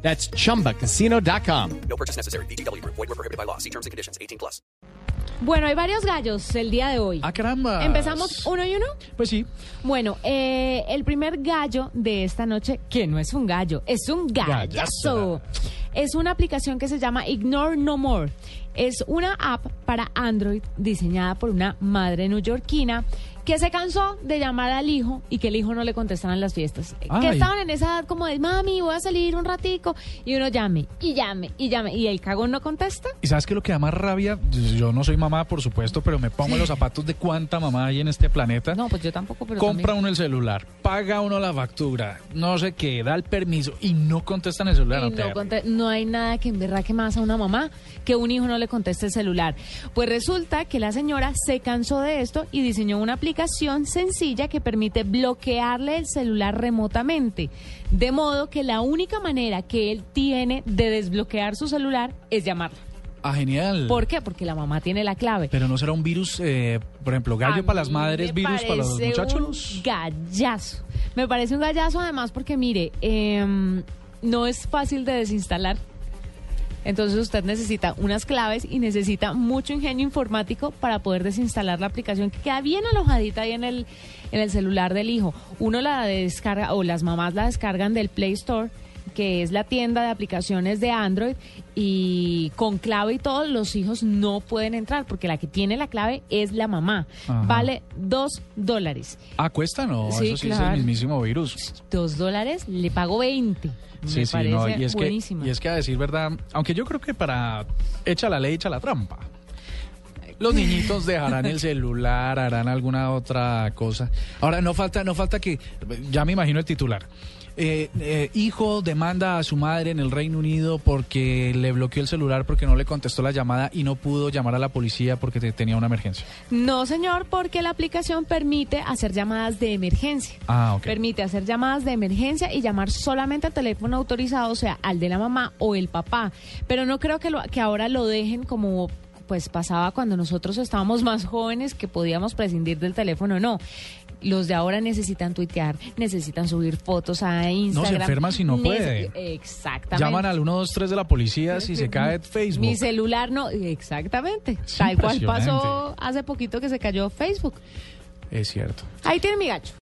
That's chumbacasino.com. No purchase necessary. BGW. Void were prohibited by law. See terms and conditions. 18 plus. Bueno, hay varios gallos el día de hoy. ¡Ah, caramba! ¿Empezamos uno y uno? Pues sí. Bueno, eh, el primer gallo de esta noche, que no es un gallo, es un gallazo. Gallazo. Es una aplicación que se llama Ignore No More. Es una app para Android diseñada por una madre neoyorquina que se cansó de llamar al hijo y que el hijo no le contestara en las fiestas. Que estaban en esa edad como de, mami, voy a salir un ratico. Y uno llame, y llame, y llame. Y el cagón no contesta. ¿Y sabes qué lo que da más rabia? Yo no soy mamá, por supuesto, pero me pongo en los zapatos de cuánta mamá hay en este planeta. No, pues yo tampoco, pero Compra también- uno el celular, paga uno la factura, no sé qué, da el permiso y no contestan el celular. Y no no hay nada que en verdad que más a una mamá que un hijo no le conteste el celular. Pues resulta que la señora se cansó de esto y diseñó una aplicación sencilla que permite bloquearle el celular remotamente. De modo que la única manera que él tiene de desbloquear su celular es llamarla. Ah, genial. ¿Por qué? Porque la mamá tiene la clave. Pero no será un virus, eh, por ejemplo, gallo A para las madres, virus para los muchachos. Un gallazo. Me parece un gallazo además porque, mire, em, no es fácil de desinstalar. Entonces usted necesita unas claves y necesita mucho ingenio informático para poder desinstalar la aplicación que queda bien alojadita ahí en el, en el celular del hijo. Uno la descarga o las mamás la descargan del Play Store que es la tienda de aplicaciones de Android y con clave y todo los hijos no pueden entrar porque la que tiene la clave es la mamá. Ajá. Vale dos dólares. Ah, cuesta, no. Sí, Eso sí es el mismísimo virus. Dos dólares, le pago 20. Sí, Me sí, parece no. Y es, que, y es que a decir verdad, aunque yo creo que para echa la ley, echa la trampa. Los niñitos dejarán el celular, harán alguna otra cosa. Ahora no falta, no falta que, ya me imagino el titular. Eh, eh, hijo demanda a su madre en el Reino Unido porque le bloqueó el celular porque no le contestó la llamada y no pudo llamar a la policía porque te- tenía una emergencia. No, señor, porque la aplicación permite hacer llamadas de emergencia. Ah, ok. Permite hacer llamadas de emergencia y llamar solamente al teléfono autorizado, o sea, al de la mamá o el papá. Pero no creo que, lo, que ahora lo dejen como pues pasaba cuando nosotros estábamos más jóvenes que podíamos prescindir del teléfono, no. Los de ahora necesitan tuitear, necesitan subir fotos a Instagram. enferman si no puede. Exactamente. Llaman al 123 de la policía si se cae Facebook. Mi celular no, exactamente. Tal cual pasó hace poquito que se cayó Facebook. Es cierto. Ahí tiene mi gacho.